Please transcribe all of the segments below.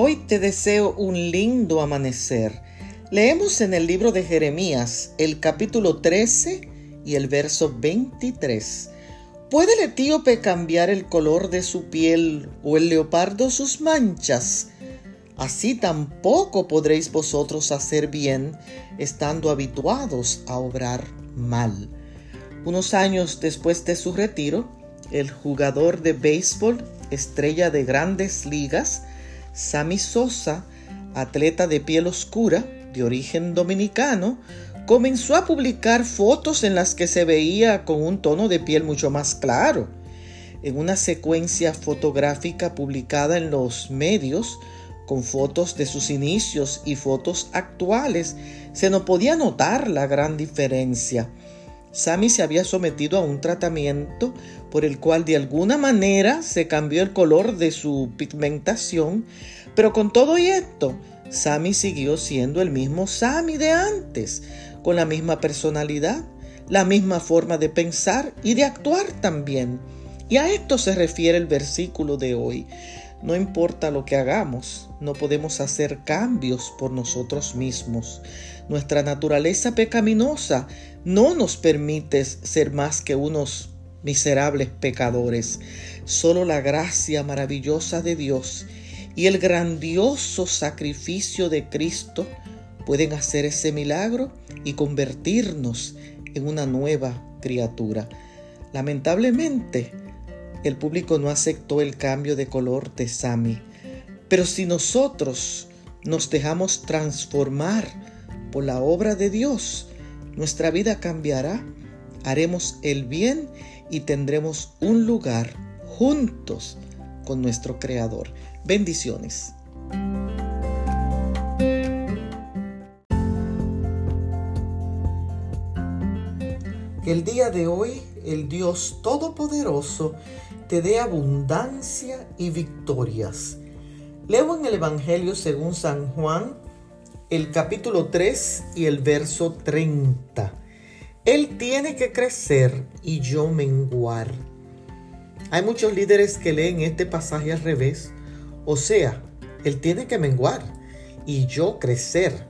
Hoy te deseo un lindo amanecer. Leemos en el libro de Jeremías el capítulo 13 y el verso 23. ¿Puede el etíope cambiar el color de su piel o el leopardo sus manchas? Así tampoco podréis vosotros hacer bien estando habituados a obrar mal. Unos años después de su retiro, el jugador de béisbol, estrella de grandes ligas, Sammy Sosa, atleta de piel oscura, de origen dominicano, comenzó a publicar fotos en las que se veía con un tono de piel mucho más claro. En una secuencia fotográfica publicada en los medios, con fotos de sus inicios y fotos actuales, se no podía notar la gran diferencia. Sammy se había sometido a un tratamiento por el cual de alguna manera se cambió el color de su pigmentación, pero con todo y esto, Sammy siguió siendo el mismo Sammy de antes, con la misma personalidad, la misma forma de pensar y de actuar también. Y a esto se refiere el versículo de hoy. No importa lo que hagamos, no podemos hacer cambios por nosotros mismos. Nuestra naturaleza pecaminosa no nos permite ser más que unos miserables pecadores. Solo la gracia maravillosa de Dios y el grandioso sacrificio de Cristo pueden hacer ese milagro y convertirnos en una nueva criatura. Lamentablemente, el público no aceptó el cambio de color de Sami. Pero si nosotros nos dejamos transformar por la obra de Dios, nuestra vida cambiará, haremos el bien y tendremos un lugar juntos con nuestro Creador. Bendiciones. El día de hoy el Dios Todopoderoso te dé abundancia y victorias. Leo en el Evangelio según San Juan el capítulo 3 y el verso 30. Él tiene que crecer y yo menguar. Hay muchos líderes que leen este pasaje al revés. O sea, Él tiene que menguar y yo crecer.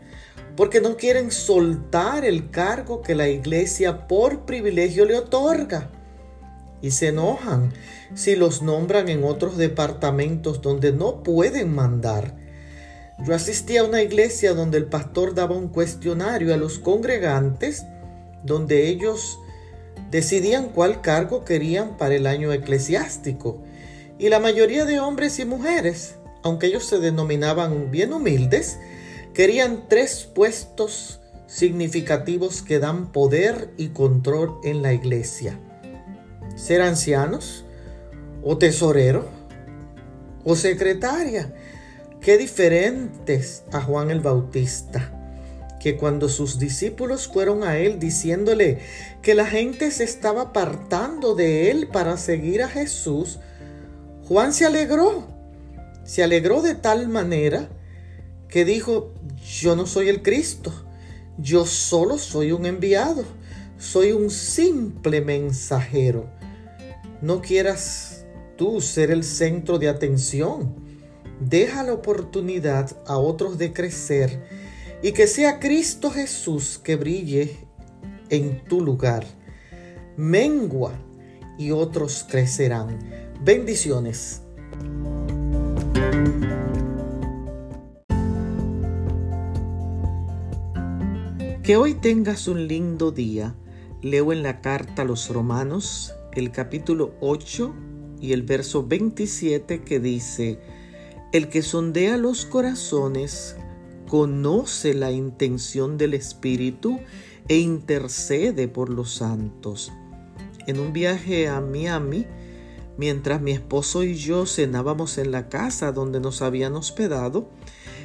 Porque no quieren soltar el cargo que la iglesia por privilegio le otorga y se enojan si los nombran en otros departamentos donde no pueden mandar. Yo asistí a una iglesia donde el pastor daba un cuestionario a los congregantes donde ellos decidían cuál cargo querían para el año eclesiástico. Y la mayoría de hombres y mujeres, aunque ellos se denominaban bien humildes, querían tres puestos significativos que dan poder y control en la iglesia ser ancianos o tesorero o secretaria. Qué diferentes a Juan el Bautista, que cuando sus discípulos fueron a él diciéndole que la gente se estaba apartando de él para seguir a Jesús, Juan se alegró, se alegró de tal manera que dijo, yo no soy el Cristo, yo solo soy un enviado, soy un simple mensajero. No quieras tú ser el centro de atención. Deja la oportunidad a otros de crecer y que sea Cristo Jesús que brille en tu lugar. Mengua y otros crecerán. Bendiciones. Que hoy tengas un lindo día. Leo en la carta a los romanos el capítulo 8 y el verso 27 que dice, el que sondea los corazones conoce la intención del Espíritu e intercede por los santos. En un viaje a Miami, mientras mi esposo y yo cenábamos en la casa donde nos habían hospedado,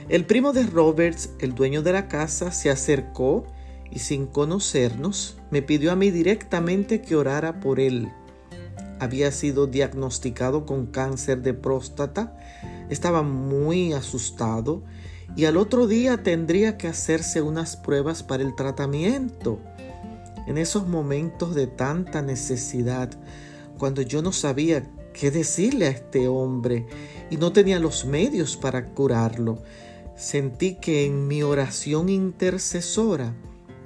el primo de Roberts, el dueño de la casa, se acercó y sin conocernos me pidió a mí directamente que orara por él había sido diagnosticado con cáncer de próstata, estaba muy asustado y al otro día tendría que hacerse unas pruebas para el tratamiento. En esos momentos de tanta necesidad, cuando yo no sabía qué decirle a este hombre y no tenía los medios para curarlo. Sentí que en mi oración intercesora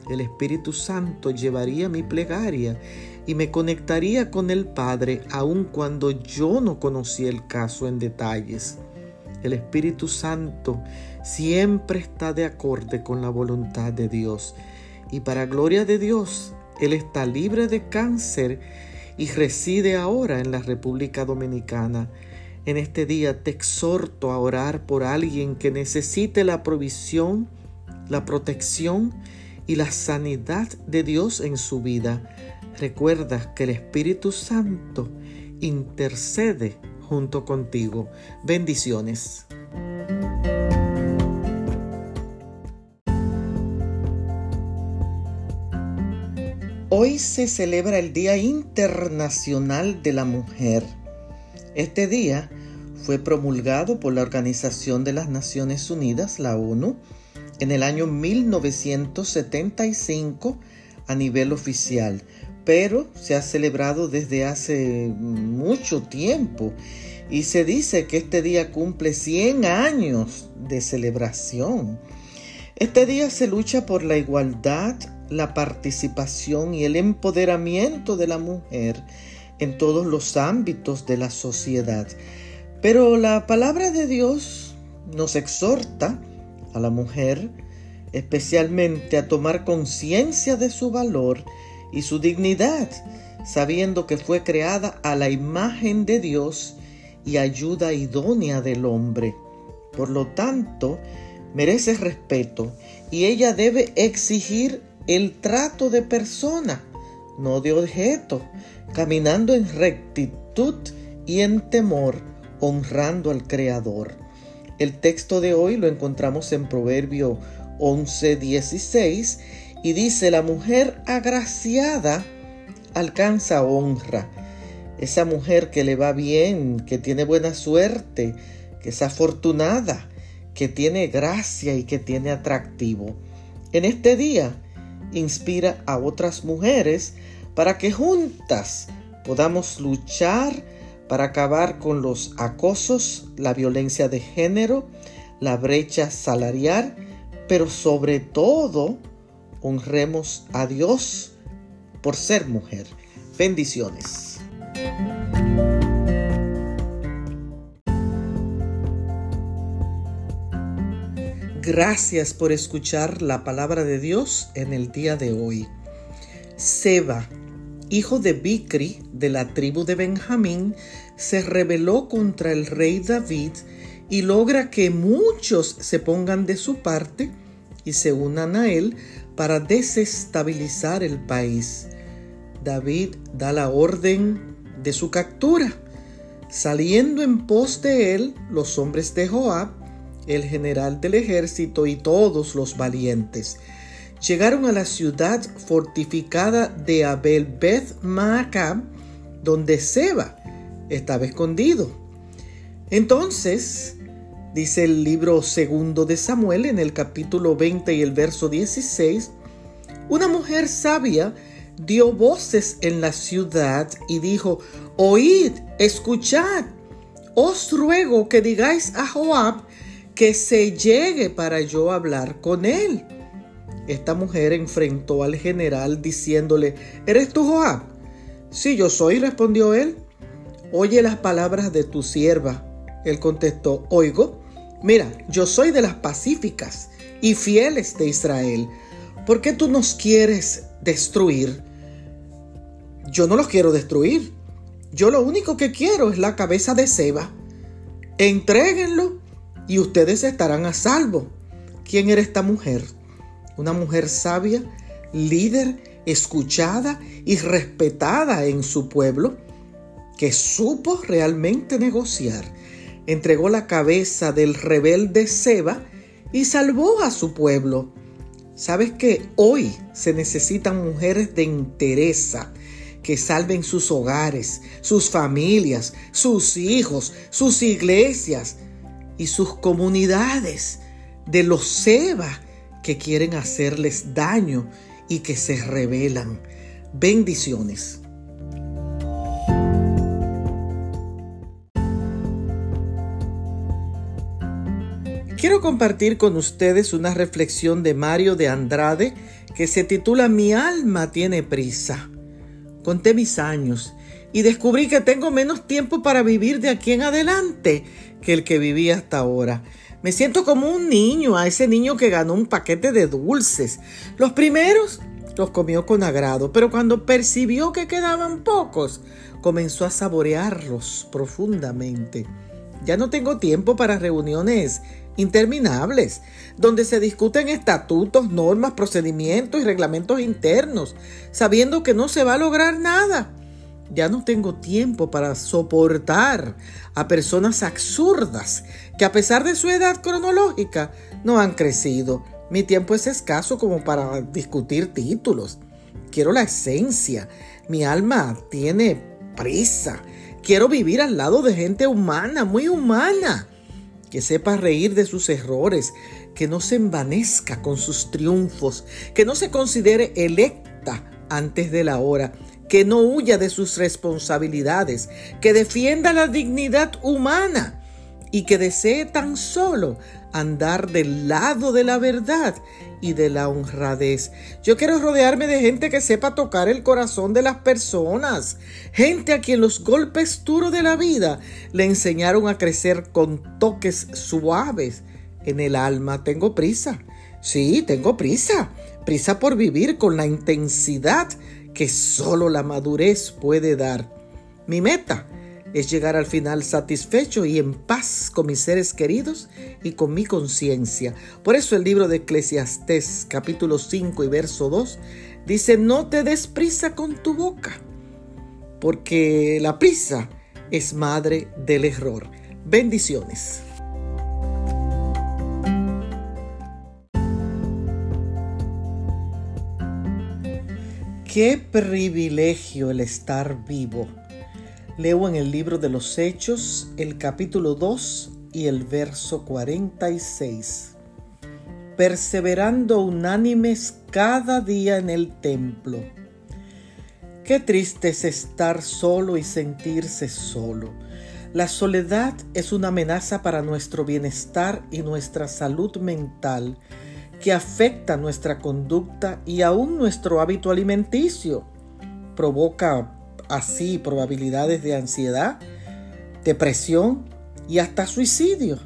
el Espíritu Santo llevaría mi plegaria y me conectaría con el Padre aun cuando yo no conocía el caso en detalles. El Espíritu Santo siempre está de acorde con la voluntad de Dios y para gloria de Dios, Él está libre de cáncer y reside ahora en la República Dominicana. En este día te exhorto a orar por alguien que necesite la provisión, la protección y la sanidad de Dios en su vida. Recuerda que el Espíritu Santo intercede junto contigo. Bendiciones. Hoy se celebra el Día Internacional de la Mujer. Este día fue promulgado por la Organización de las Naciones Unidas, la ONU, en el año 1975 a nivel oficial, pero se ha celebrado desde hace mucho tiempo y se dice que este día cumple 100 años de celebración. Este día se lucha por la igualdad la participación y el empoderamiento de la mujer en todos los ámbitos de la sociedad. Pero la palabra de Dios nos exhorta a la mujer especialmente a tomar conciencia de su valor y su dignidad, sabiendo que fue creada a la imagen de Dios y ayuda idónea del hombre. Por lo tanto, merece respeto y ella debe exigir el trato de persona, no de objeto, caminando en rectitud y en temor, honrando al Creador. El texto de hoy lo encontramos en Proverbio 11:16 y dice, la mujer agraciada alcanza honra. Esa mujer que le va bien, que tiene buena suerte, que es afortunada, que tiene gracia y que tiene atractivo. En este día, inspira a otras mujeres para que juntas podamos luchar para acabar con los acosos, la violencia de género, la brecha salarial, pero sobre todo honremos a Dios por ser mujer. Bendiciones. Gracias por escuchar la palabra de Dios en el día de hoy. Seba, hijo de Bicri de la tribu de Benjamín, se rebeló contra el rey David y logra que muchos se pongan de su parte y se unan a él para desestabilizar el país. David da la orden de su captura. Saliendo en pos de él los hombres de Joab el general del ejército y todos los valientes. Llegaron a la ciudad fortificada de Abel Beth Maacab, donde Seba estaba escondido. Entonces, dice el libro segundo de Samuel en el capítulo 20 y el verso 16, una mujer sabia dio voces en la ciudad y dijo, oíd, escuchad, os ruego que digáis a Joab que se llegue para yo hablar con él. Esta mujer enfrentó al general diciéndole, ¿eres tú Joab? Sí, yo soy, respondió él. Oye las palabras de tu sierva. Él contestó, oigo, mira, yo soy de las pacíficas y fieles de Israel. ¿Por qué tú nos quieres destruir? Yo no los quiero destruir. Yo lo único que quiero es la cabeza de Seba. Entréguenlo y ustedes estarán a salvo. ¿Quién era esta mujer? Una mujer sabia, líder, escuchada y respetada en su pueblo, que supo realmente negociar. Entregó la cabeza del rebelde Seba y salvó a su pueblo. ¿Sabes que hoy se necesitan mujeres de entereza que salven sus hogares, sus familias, sus hijos, sus iglesias, y sus comunidades de los Seba que quieren hacerles daño y que se rebelan. Bendiciones. Quiero compartir con ustedes una reflexión de Mario de Andrade que se titula Mi alma tiene prisa. Conté mis años y descubrí que tengo menos tiempo para vivir de aquí en adelante que el que viví hasta ahora. Me siento como un niño, a ese niño que ganó un paquete de dulces. Los primeros los comió con agrado, pero cuando percibió que quedaban pocos, comenzó a saborearlos profundamente. Ya no tengo tiempo para reuniones interminables, donde se discuten estatutos, normas, procedimientos y reglamentos internos, sabiendo que no se va a lograr nada. Ya no tengo tiempo para soportar a personas absurdas que a pesar de su edad cronológica no han crecido. Mi tiempo es escaso como para discutir títulos. Quiero la esencia. Mi alma tiene prisa. Quiero vivir al lado de gente humana, muy humana que sepa reír de sus errores, que no se envanezca con sus triunfos, que no se considere electa antes de la hora, que no huya de sus responsabilidades, que defienda la dignidad humana y que desee tan solo andar del lado de la verdad y de la honradez. Yo quiero rodearme de gente que sepa tocar el corazón de las personas, gente a quien los golpes duros de la vida le enseñaron a crecer con toques suaves en el alma. Tengo prisa, sí, tengo prisa, prisa por vivir con la intensidad que solo la madurez puede dar. Mi meta es llegar al final satisfecho y en paz con mis seres queridos y con mi conciencia. Por eso el libro de Eclesiastés capítulo 5 y verso 2 dice, no te des prisa con tu boca, porque la prisa es madre del error. Bendiciones. Qué privilegio el estar vivo Leo en el libro de los Hechos el capítulo 2 y el verso 46. Perseverando unánimes cada día en el templo. Qué triste es estar solo y sentirse solo. La soledad es una amenaza para nuestro bienestar y nuestra salud mental que afecta nuestra conducta y aún nuestro hábito alimenticio. Provoca así probabilidades de ansiedad, depresión y hasta suicidio,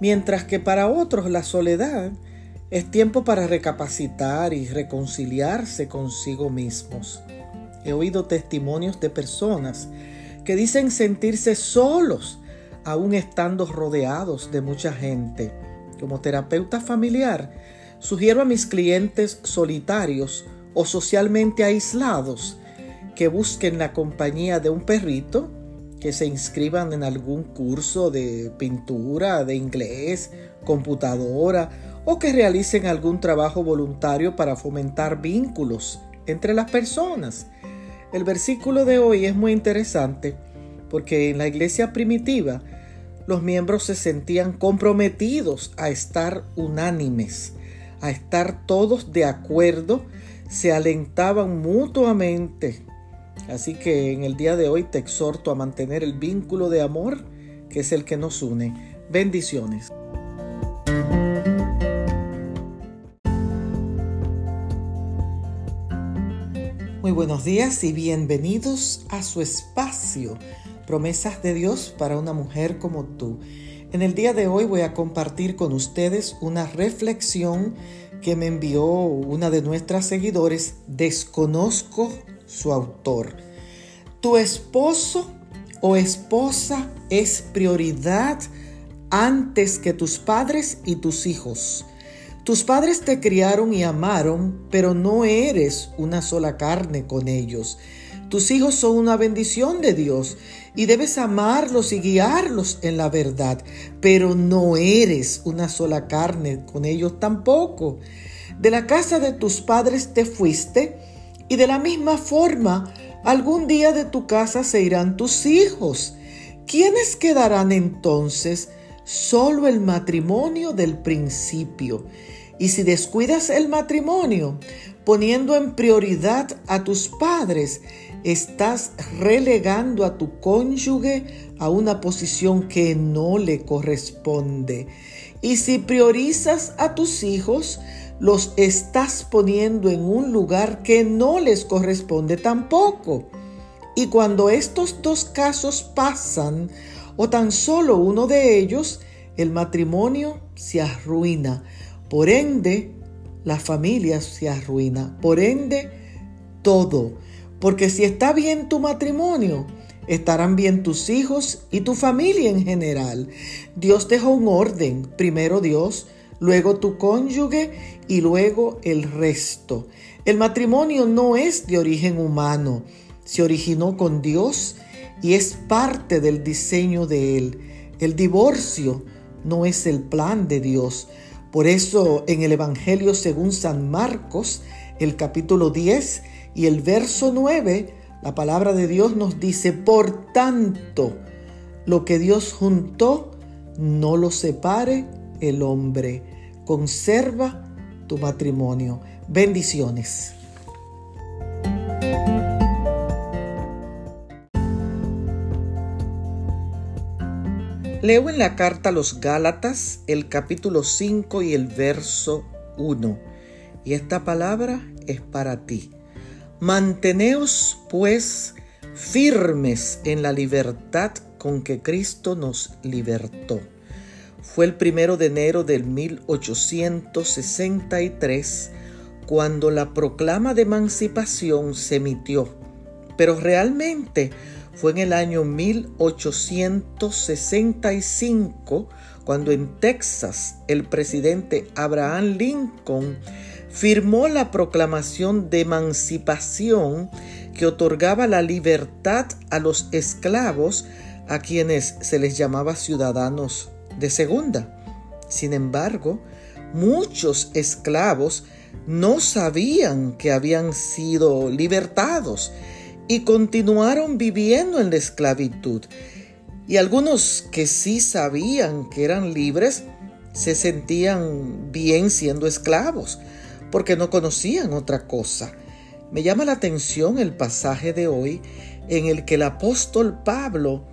mientras que para otros la soledad es tiempo para recapacitar y reconciliarse consigo mismos. He oído testimonios de personas que dicen sentirse solos aún estando rodeados de mucha gente. Como terapeuta familiar, sugiero a mis clientes solitarios o socialmente aislados que busquen la compañía de un perrito, que se inscriban en algún curso de pintura, de inglés, computadora o que realicen algún trabajo voluntario para fomentar vínculos entre las personas. El versículo de hoy es muy interesante porque en la iglesia primitiva los miembros se sentían comprometidos a estar unánimes, a estar todos de acuerdo, se alentaban mutuamente Así que en el día de hoy te exhorto a mantener el vínculo de amor que es el que nos une. Bendiciones. Muy buenos días y bienvenidos a su espacio, promesas de Dios para una mujer como tú. En el día de hoy voy a compartir con ustedes una reflexión que me envió una de nuestras seguidores. Desconozco su autor. Tu esposo o esposa es prioridad antes que tus padres y tus hijos. Tus padres te criaron y amaron, pero no eres una sola carne con ellos. Tus hijos son una bendición de Dios y debes amarlos y guiarlos en la verdad, pero no eres una sola carne con ellos tampoco. De la casa de tus padres te fuiste y de la misma forma, algún día de tu casa se irán tus hijos. ¿Quiénes quedarán entonces? Solo el matrimonio del principio. Y si descuidas el matrimonio, poniendo en prioridad a tus padres, estás relegando a tu cónyuge a una posición que no le corresponde. Y si priorizas a tus hijos, los estás poniendo en un lugar que no les corresponde tampoco. Y cuando estos dos casos pasan, o tan solo uno de ellos, el matrimonio se arruina. Por ende, la familia se arruina. Por ende, todo. Porque si está bien tu matrimonio, estarán bien tus hijos y tu familia en general. Dios dejó un orden. Primero Dios, luego tu cónyuge y luego el resto. El matrimonio no es de origen humano. Se originó con Dios y es parte del diseño de Él. El divorcio no es el plan de Dios. Por eso en el Evangelio según San Marcos, el capítulo 10 y el verso 9, la palabra de Dios nos dice, por tanto, lo que Dios juntó, no lo separe el hombre. Conserva tu matrimonio. Bendiciones. Leo en la carta a los Gálatas el capítulo 5 y el verso 1. Y esta palabra es para ti. Manteneos pues firmes en la libertad con que Cristo nos libertó. Fue el primero de enero del 1863 cuando la proclama de emancipación se emitió, pero realmente fue en el año 1865 cuando en Texas el presidente Abraham Lincoln firmó la proclamación de emancipación que otorgaba la libertad a los esclavos a quienes se les llamaba ciudadanos de segunda. Sin embargo, muchos esclavos no sabían que habían sido libertados y continuaron viviendo en la esclavitud. Y algunos que sí sabían que eran libres se sentían bien siendo esclavos, porque no conocían otra cosa. Me llama la atención el pasaje de hoy en el que el apóstol Pablo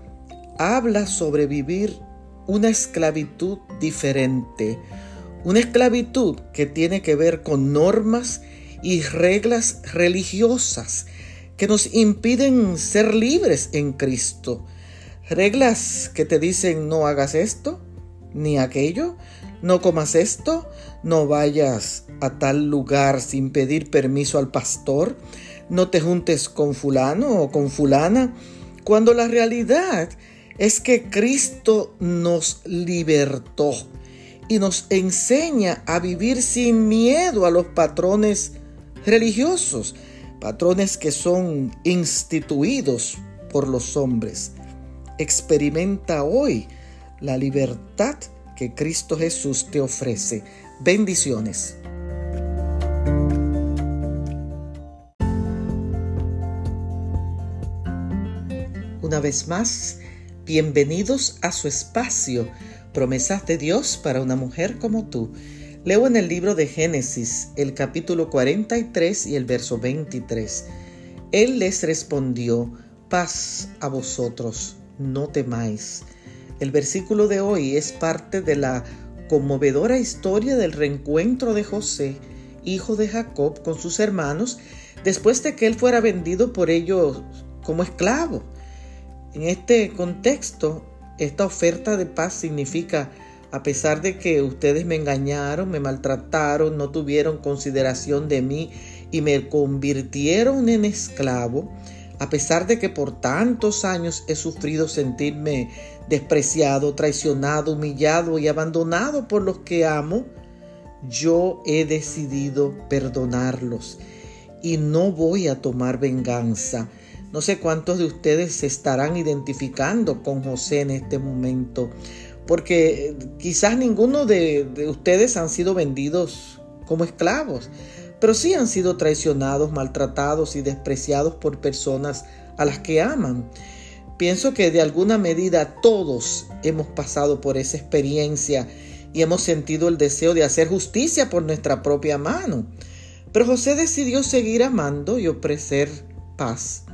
habla sobre vivir una esclavitud diferente, una esclavitud que tiene que ver con normas y reglas religiosas que nos impiden ser libres en Cristo. Reglas que te dicen no hagas esto ni aquello, no comas esto, no vayas a tal lugar sin pedir permiso al pastor, no te juntes con fulano o con fulana, cuando la realidad es que Cristo nos libertó y nos enseña a vivir sin miedo a los patrones religiosos patrones que son instituidos por los hombres. Experimenta hoy la libertad que Cristo Jesús te ofrece. Bendiciones. Una vez más, bienvenidos a su espacio, promesas de Dios para una mujer como tú. Leo en el libro de Génesis el capítulo 43 y el verso 23. Él les respondió, paz a vosotros, no temáis. El versículo de hoy es parte de la conmovedora historia del reencuentro de José, hijo de Jacob, con sus hermanos, después de que él fuera vendido por ellos como esclavo. En este contexto, esta oferta de paz significa a pesar de que ustedes me engañaron, me maltrataron, no tuvieron consideración de mí y me convirtieron en esclavo, a pesar de que por tantos años he sufrido sentirme despreciado, traicionado, humillado y abandonado por los que amo, yo he decidido perdonarlos y no voy a tomar venganza. No sé cuántos de ustedes se estarán identificando con José en este momento porque quizás ninguno de, ustedes han sido vendidos como esclavos, pero sí han sido traicionados, maltratados y despreciados por personas a las que aman. Pienso que de alguna medida todos hemos pasado por esa experiencia y hemos sentido el deseo de hacer justicia por nuestra propia mano. Pero José decidió seguir amando y ofrecer paz.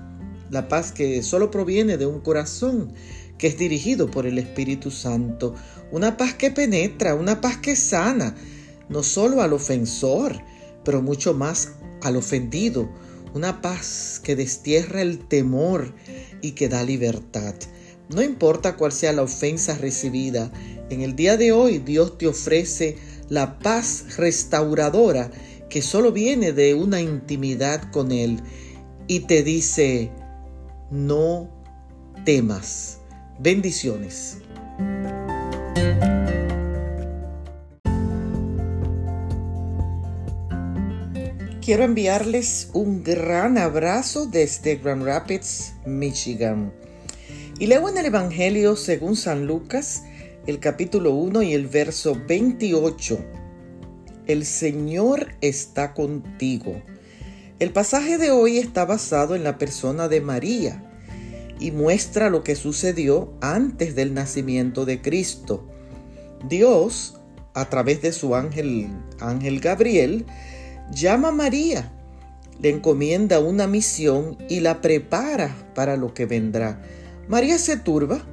La paz que solo proviene de un corazón que es dirigido por el Espíritu Santo, una paz que penetra, una paz que sana, no solo al ofensor, pero mucho más al ofendido, una paz que destierra el temor y que da libertad. No importa cuál sea la ofensa recibida, en el día de hoy Dios te ofrece la paz restauradora que solo viene de una intimidad con Él y te dice, no temas. Bendiciones. Quiero enviarles un gran abrazo desde Grand Rapids, Michigan. Y leo en el Evangelio según San Lucas, el capítulo 1 y el verso 28. El Señor está contigo. El pasaje de hoy está basado en la persona de María y muestra lo que sucedió antes del nacimiento de Cristo. Dios, a través de su ángel, ángel Gabriel, llama a María, le encomienda una misión y la prepara para lo que vendrá. María se turba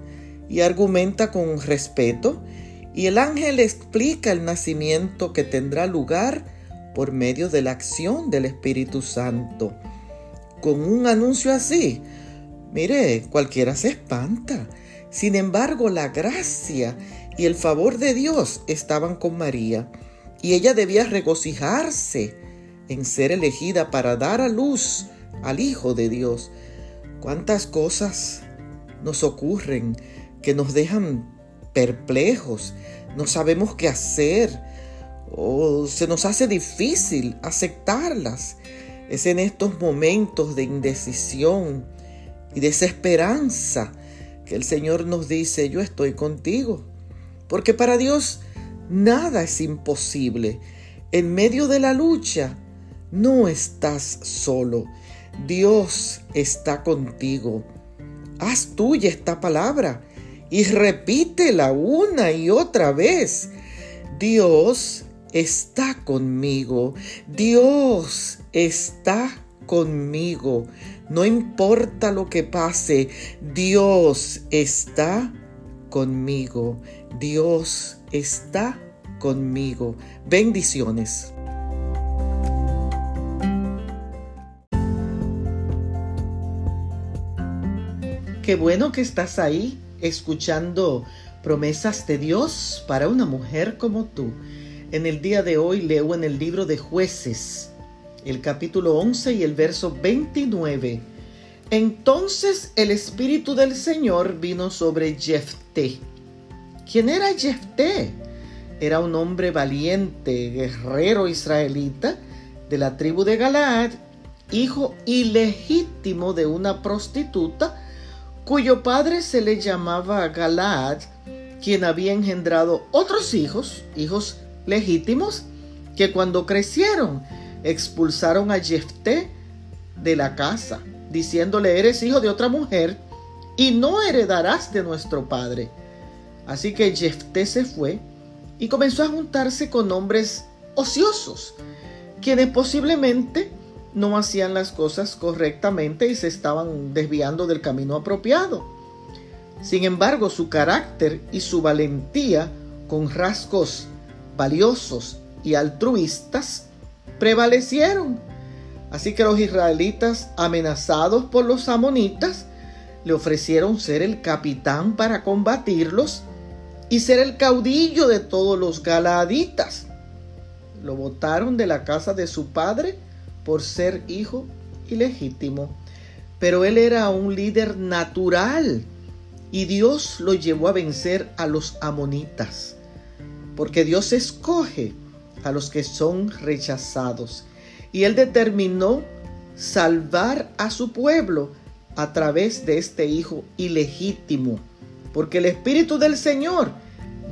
y argumenta con respeto y el ángel explica el nacimiento que tendrá lugar por medio de la acción del Espíritu Santo. Con un anuncio así, mire, cualquiera se espanta. Sin embargo, la gracia y el favor de Dios estaban con María y ella debía regocijarse en ser elegida para dar a luz al Hijo de Dios. ¿Cuántas cosas nos ocurren que nos dejan perplejos, no sabemos qué hacer o se nos hace difícil aceptarlas. Es en estos momentos de indecisión y desesperanza que el Señor nos dice, yo estoy contigo. Porque para Dios nada es imposible. En medio de la lucha no estás solo. Dios está contigo. Haz tuya esta palabra y repítela una y otra vez. Dios está conmigo. Dios está conmigo. No importa lo que pase, Dios está conmigo. Dios está conmigo. Bendiciones. Qué bueno que estás ahí escuchando promesas de Dios para una mujer como tú. En el día de hoy leo en el libro de jueces, el capítulo 11 y el verso 29. Entonces el Espíritu del Señor vino sobre Jefté. ¿Quién era Jefté? Era un hombre valiente, guerrero israelita de la tribu de Galaad, hijo ilegítimo de una prostituta cuyo padre se le llamaba Galaad, quien había engendrado otros hijos, hijos legítimos, que cuando crecieron expulsaron a Jefté de la casa, diciéndole, eres hijo de otra mujer y no heredarás de nuestro padre. Así que Jefté se fue y comenzó a juntarse con hombres ociosos, quienes posiblemente no hacían las cosas correctamente y se estaban desviando del camino apropiado. Sin embargo, su carácter y su valentía, con rasgos valiosos y altruistas, prevalecieron. Así que los israelitas, amenazados por los amonitas, le ofrecieron ser el capitán para combatirlos y ser el caudillo de todos los galaaditas. Lo botaron de la casa de su padre por ser hijo ilegítimo, pero él era un líder natural y Dios lo llevó a vencer a los amonitas, porque Dios escoge a los que son rechazados y él determinó salvar a su pueblo a través de este hijo ilegítimo, porque el Espíritu del Señor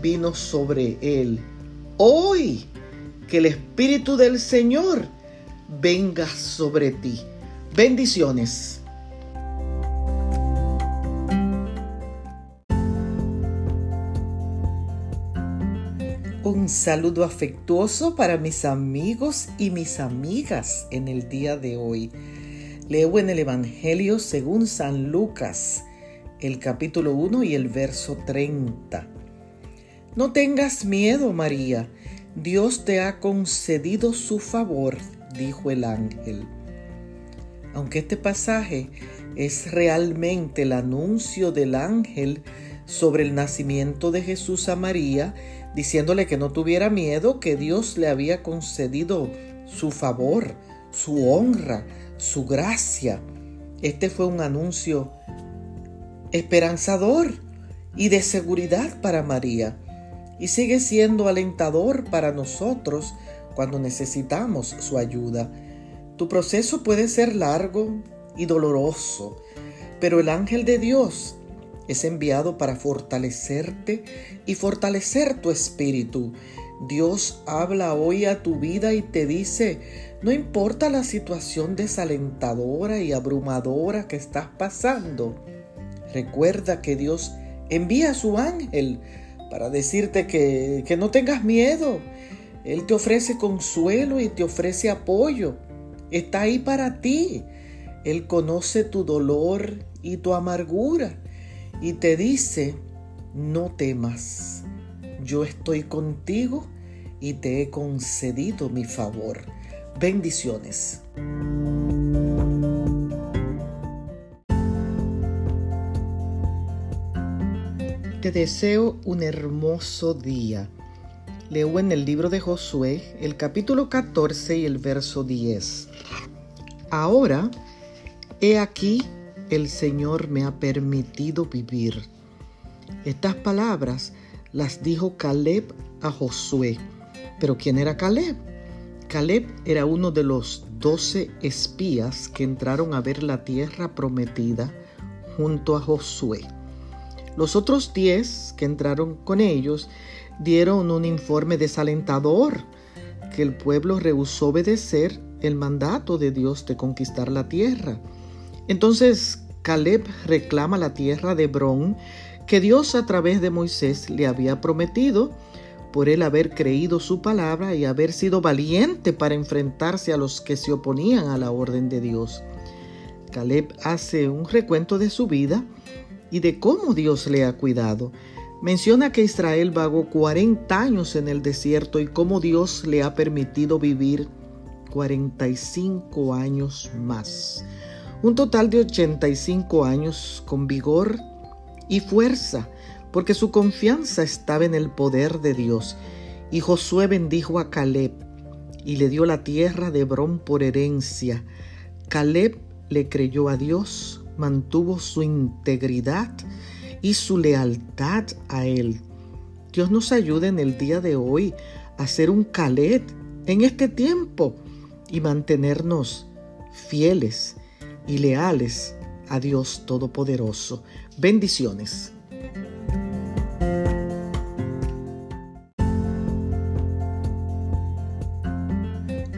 vino sobre él. Hoy que el Espíritu del Señor venga sobre ti. Bendiciones. Un saludo afectuoso para mis amigos y mis amigas en el día de hoy. Leo en el Evangelio según San Lucas, el capítulo 1 y el verso 30. No tengas miedo, María, Dios te ha concedido su favor, dijo el ángel. Aunque este pasaje es realmente el anuncio del ángel sobre el nacimiento de Jesús a María, diciéndole que no tuviera miedo, que Dios le había concedido su favor, su honra, su gracia. Este fue un anuncio esperanzador y de seguridad para María y sigue siendo alentador para nosotros cuando necesitamos su ayuda. Tu proceso puede ser largo y doloroso, pero el ángel de Dios es enviado para fortalecerte y fortalecer tu espíritu. Dios habla hoy a tu vida y te dice, no importa la situación desalentadora y abrumadora que estás pasando, recuerda que Dios envía a su ángel para decirte que, que no tengas miedo. Él te ofrece consuelo y te ofrece apoyo. Está ahí para ti. Él conoce tu dolor y tu amargura y te dice, no temas, yo estoy contigo y te he concedido mi favor. Bendiciones. Te deseo un hermoso día. Leo en el libro de Josué el capítulo 14 y el verso 10. Ahora, he aquí el Señor me ha permitido vivir. Estas palabras las dijo Caleb a Josué. Pero ¿quién era Caleb? Caleb era uno de los doce espías que entraron a ver la tierra prometida junto a Josué. Los otros diez que entraron con ellos dieron un informe desalentador, que el pueblo rehusó obedecer el mandato de Dios de conquistar la tierra. Entonces Caleb reclama la tierra de Hebrón que Dios a través de Moisés le había prometido por él haber creído su palabra y haber sido valiente para enfrentarse a los que se oponían a la orden de Dios. Caleb hace un recuento de su vida y de cómo Dios le ha cuidado. Menciona que Israel vagó 40 años en el desierto y cómo Dios le ha permitido vivir 45 años más un total de 85 años con vigor y fuerza, porque su confianza estaba en el poder de Dios. Y Josué bendijo a Caleb y le dio la tierra de Hebrón por herencia. Caleb le creyó a Dios, mantuvo su integridad y su lealtad a él. Dios nos ayude en el día de hoy a ser un Caleb en este tiempo y mantenernos fieles y leales a Dios Todopoderoso. Bendiciones.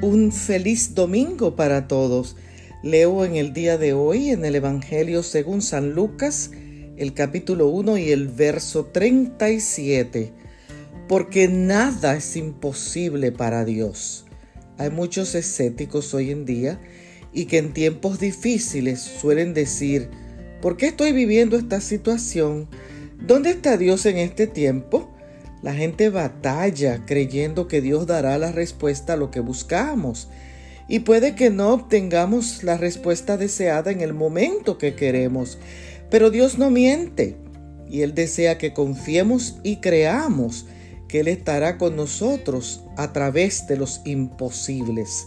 Un feliz domingo para todos. Leo en el día de hoy en el Evangelio según San Lucas, el capítulo 1 y el verso 37. Porque nada es imposible para Dios. Hay muchos escépticos hoy en día y que en tiempos difíciles suelen decir, ¿por qué estoy viviendo esta situación? ¿Dónde está Dios en este tiempo? La gente batalla creyendo que Dios dará la respuesta a lo que buscamos y puede que no obtengamos la respuesta deseada en el momento que queremos, pero Dios no miente y Él desea que confiemos y creamos que Él estará con nosotros a través de los imposibles.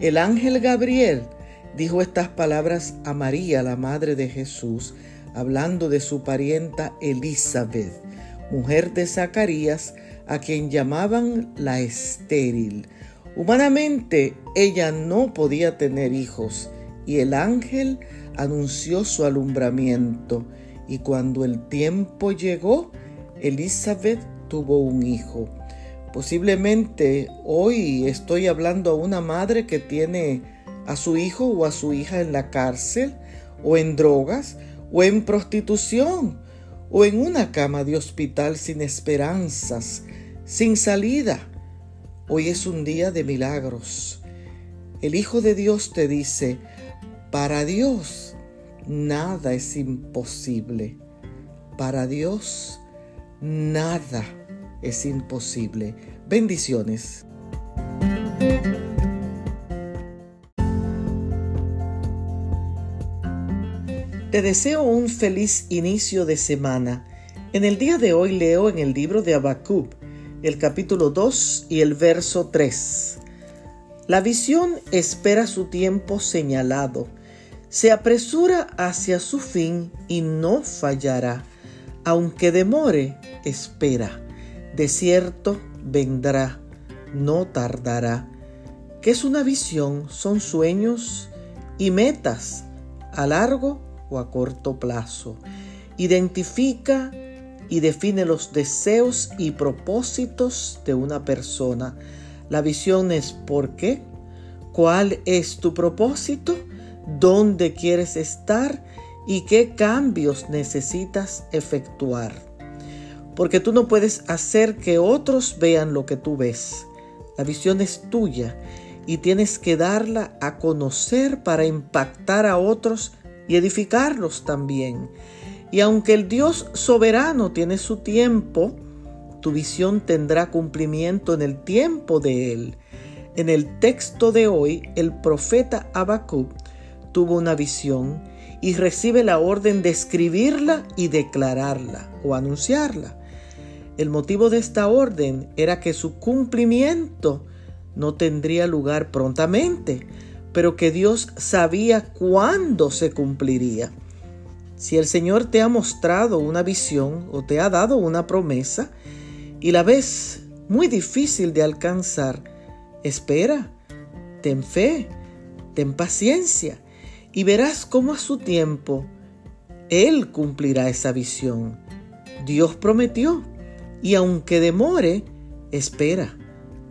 El ángel Gabriel dijo estas palabras a María, la madre de Jesús, hablando de su parienta Elizabeth, mujer de Zacarías, a quien llamaban la estéril. Humanamente ella no podía tener hijos y el ángel anunció su alumbramiento y cuando el tiempo llegó, Elizabeth tuvo un hijo. Posiblemente hoy estoy hablando a una madre que tiene a su hijo o a su hija en la cárcel o en drogas o en prostitución o en una cama de hospital sin esperanzas, sin salida. Hoy es un día de milagros. El Hijo de Dios te dice, Para Dios nada es imposible. Para Dios nada es imposible. Bendiciones. Te deseo un feliz inicio de semana. En el día de hoy leo en el libro de Habacuc, el capítulo 2 y el verso 3. La visión espera su tiempo señalado, se apresura hacia su fin y no fallará. Aunque demore, espera. De cierto, vendrá, no tardará. ¿Qué es una visión? Son sueños y metas a largo o a corto plazo. Identifica y define los deseos y propósitos de una persona. La visión es por qué, cuál es tu propósito, dónde quieres estar y qué cambios necesitas efectuar. Porque tú no puedes hacer que otros vean lo que tú ves. La visión es tuya y tienes que darla a conocer para impactar a otros y edificarlos también. Y aunque el Dios soberano tiene su tiempo, tu visión tendrá cumplimiento en el tiempo de Él. En el texto de hoy, el profeta Habacuc tuvo una visión y recibe la orden de escribirla y declararla o anunciarla. El motivo de esta orden era que su cumplimiento no tendría lugar prontamente, pero que Dios sabía cuándo se cumpliría. Si el Señor te ha mostrado una visión o te ha dado una promesa y la ves muy difícil de alcanzar, espera, ten fe, ten paciencia y verás cómo a su tiempo Él cumplirá esa visión. Dios prometió y aunque demore, espera,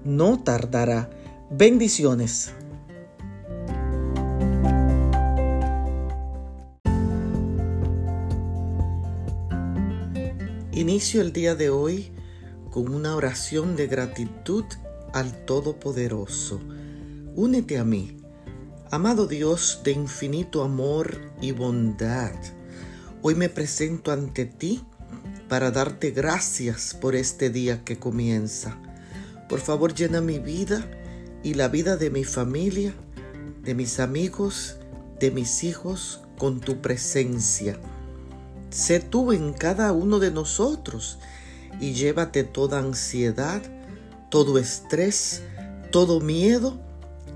no tardará. Bendiciones. Inicio el día de hoy con una oración de gratitud al Todopoderoso. Únete a mí, amado Dios de infinito amor y bondad. Hoy me presento ante ti para darte gracias por este día que comienza. Por favor, llena mi vida y la vida de mi familia, de mis amigos, de mis hijos con tu presencia Sé tú en cada uno de nosotros y llévate toda ansiedad, todo estrés, todo miedo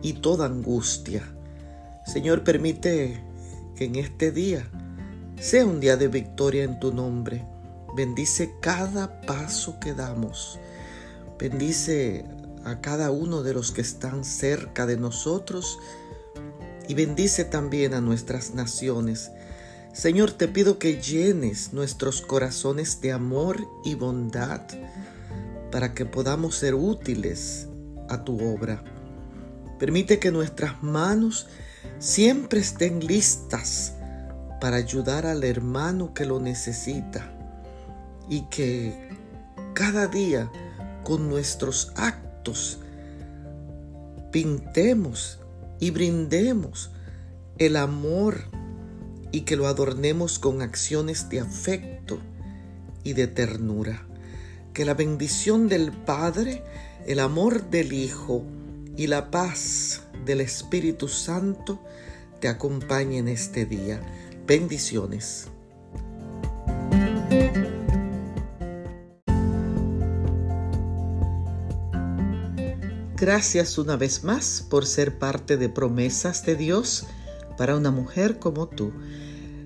y toda angustia. Señor, permite que en este día sea un día de victoria en tu nombre. Bendice cada paso que damos. Bendice a cada uno de los que están cerca de nosotros y bendice también a nuestras naciones Señor, te pido que llenes nuestros corazones de amor y bondad para que podamos ser útiles a tu obra. Permite que nuestras manos siempre estén listas para ayudar al hermano que lo necesita y que cada día con nuestros actos pintemos y brindemos el amor y que lo adornemos con acciones de afecto y de ternura. Que la bendición del Padre, el amor del Hijo y la paz del Espíritu Santo te acompañe en este día. Bendiciones. Gracias una vez más por ser parte de promesas de Dios para una mujer como tú.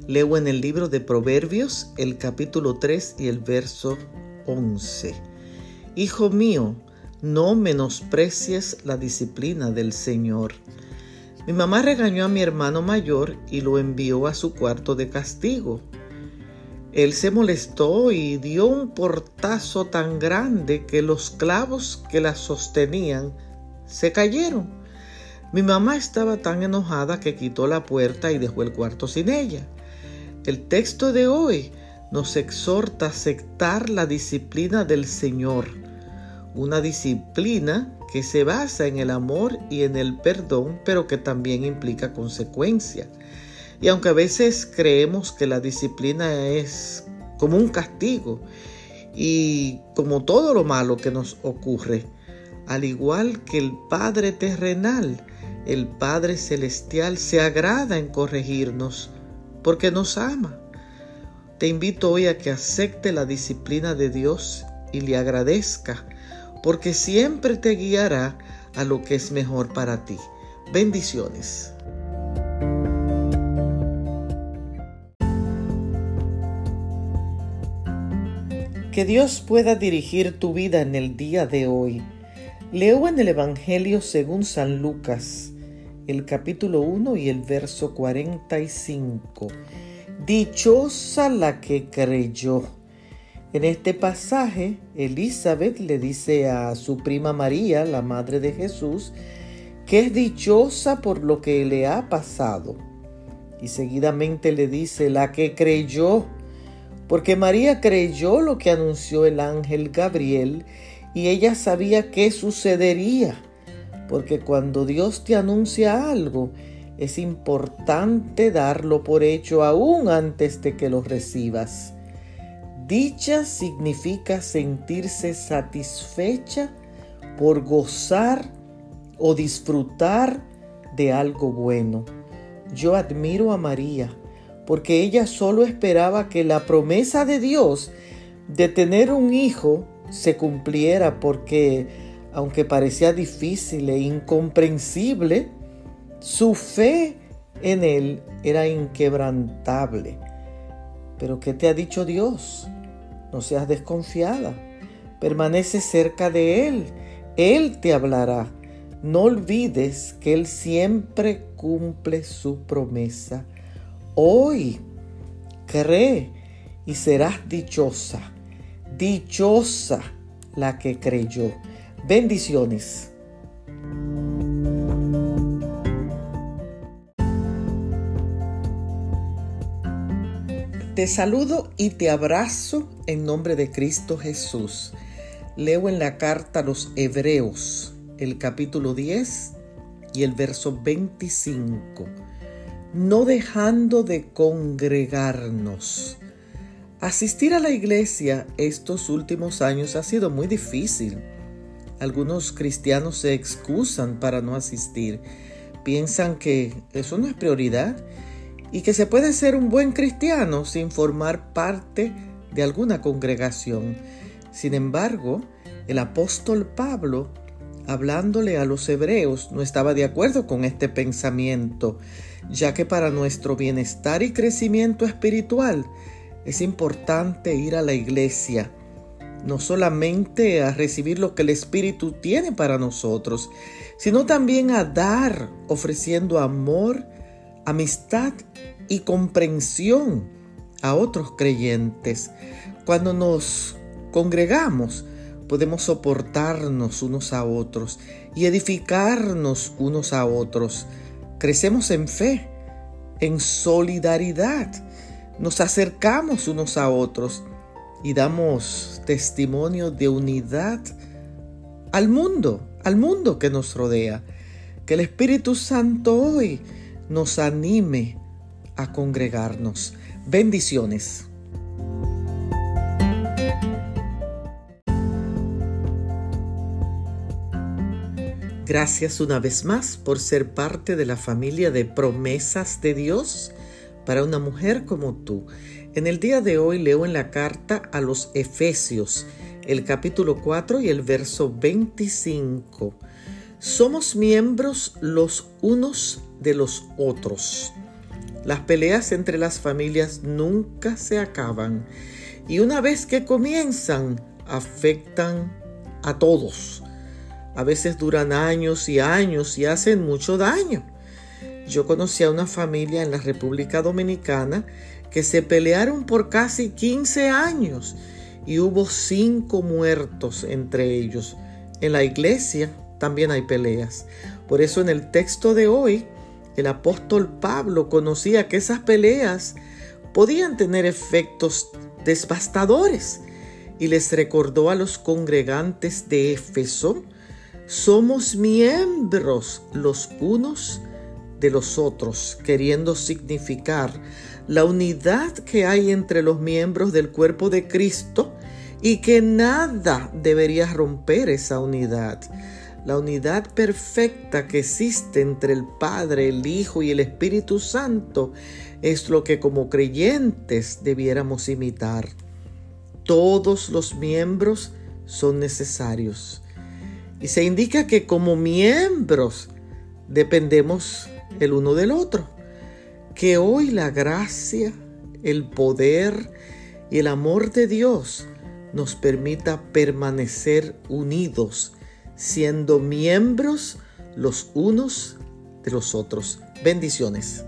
Leo en el libro de Proverbios el capítulo 3 y el verso 11. Hijo mío, no menosprecies la disciplina del Señor. Mi mamá regañó a mi hermano mayor y lo envió a su cuarto de castigo. Él se molestó y dio un portazo tan grande que los clavos que la sostenían se cayeron. Mi mamá estaba tan enojada que quitó la puerta y dejó el cuarto sin ella. El texto de hoy nos exhorta a aceptar la disciplina del Señor, una disciplina que se basa en el amor y en el perdón, pero que también implica consecuencia. Y aunque a veces creemos que la disciplina es como un castigo y como todo lo malo que nos ocurre, al igual que el Padre terrenal, el Padre celestial se agrada en corregirnos porque nos ama. Te invito hoy a que acepte la disciplina de Dios y le agradezca, porque siempre te guiará a lo que es mejor para ti. Bendiciones. Que Dios pueda dirigir tu vida en el día de hoy. Leo en el Evangelio según San Lucas, el capítulo 1 y el verso 45. Dichosa la que creyó. En este pasaje, Elizabeth le dice a su prima María, la madre de Jesús, que es dichosa por lo que le ha pasado. Y seguidamente le dice, la que creyó porque María creyó lo que anunció el ángel Gabriel y ella sabía qué sucedería, porque cuando Dios te anuncia algo, es importante darlo por hecho aún antes de que lo recibas. Dicha significa sentirse satisfecha por gozar o disfrutar de algo bueno. Yo admiro a María porque ella solo esperaba que la promesa de Dios de tener un hijo se cumpliera, porque aunque parecía difícil e incomprensible, su fe en él era inquebrantable. Pero ¿qué te ha dicho Dios? No seas desconfiada. Permanece cerca de Él. Él te hablará. No olvides que Él siempre cumple su promesa. Hoy cree y serás dichosa, dichosa la que creyó. Bendiciones. Te saludo y te abrazo en nombre de Cristo Jesús. Leo en la carta a los Hebreos, el capítulo 10 y el verso 25 no dejando de congregarnos. Asistir a la iglesia estos últimos años ha sido muy difícil. Algunos cristianos se excusan para no asistir. Piensan que eso no es prioridad y que se puede ser un buen cristiano sin formar parte de alguna congregación. Sin embargo, el apóstol Pablo, hablándole a los hebreos, no estaba de acuerdo con este pensamiento ya que para nuestro bienestar y crecimiento espiritual es importante ir a la iglesia, no solamente a recibir lo que el Espíritu tiene para nosotros, sino también a dar, ofreciendo amor, amistad y comprensión a otros creyentes. Cuando nos congregamos, podemos soportarnos unos a otros y edificarnos unos a otros. Crecemos en fe, en solidaridad, nos acercamos unos a otros y damos testimonio de unidad al mundo, al mundo que nos rodea. Que el Espíritu Santo hoy nos anime a congregarnos. Bendiciones. Gracias una vez más por ser parte de la familia de promesas de Dios para una mujer como tú. En el día de hoy leo en la carta a los Efesios, el capítulo 4 y el verso 25. Somos miembros los unos de los otros. Las peleas entre las familias nunca se acaban y una vez que comienzan afectan a todos a veces duran años y años y hacen mucho daño. Yo conocí a una familia en la República Dominicana que se pelearon por casi 15 años y hubo cinco muertos entre ellos. En la iglesia también hay peleas. Por eso en el texto de hoy, el apóstol Pablo conocía que esas peleas podían tener efectos devastadores y les recordó a los congregantes de Éfeso somos miembros los unos de los otros, queriendo significar la unidad que hay entre los miembros del cuerpo de Cristo y que nada debería romper esa unidad. La unidad perfecta que existe entre el Padre, el Hijo y el Espíritu Santo es lo que como creyentes debiéramos imitar. Todos los miembros son necesarios. Y se indica que como miembros dependemos el uno del otro. Que hoy la gracia, el poder y el amor de Dios nos permita permanecer unidos, siendo miembros los unos de los otros. Bendiciones.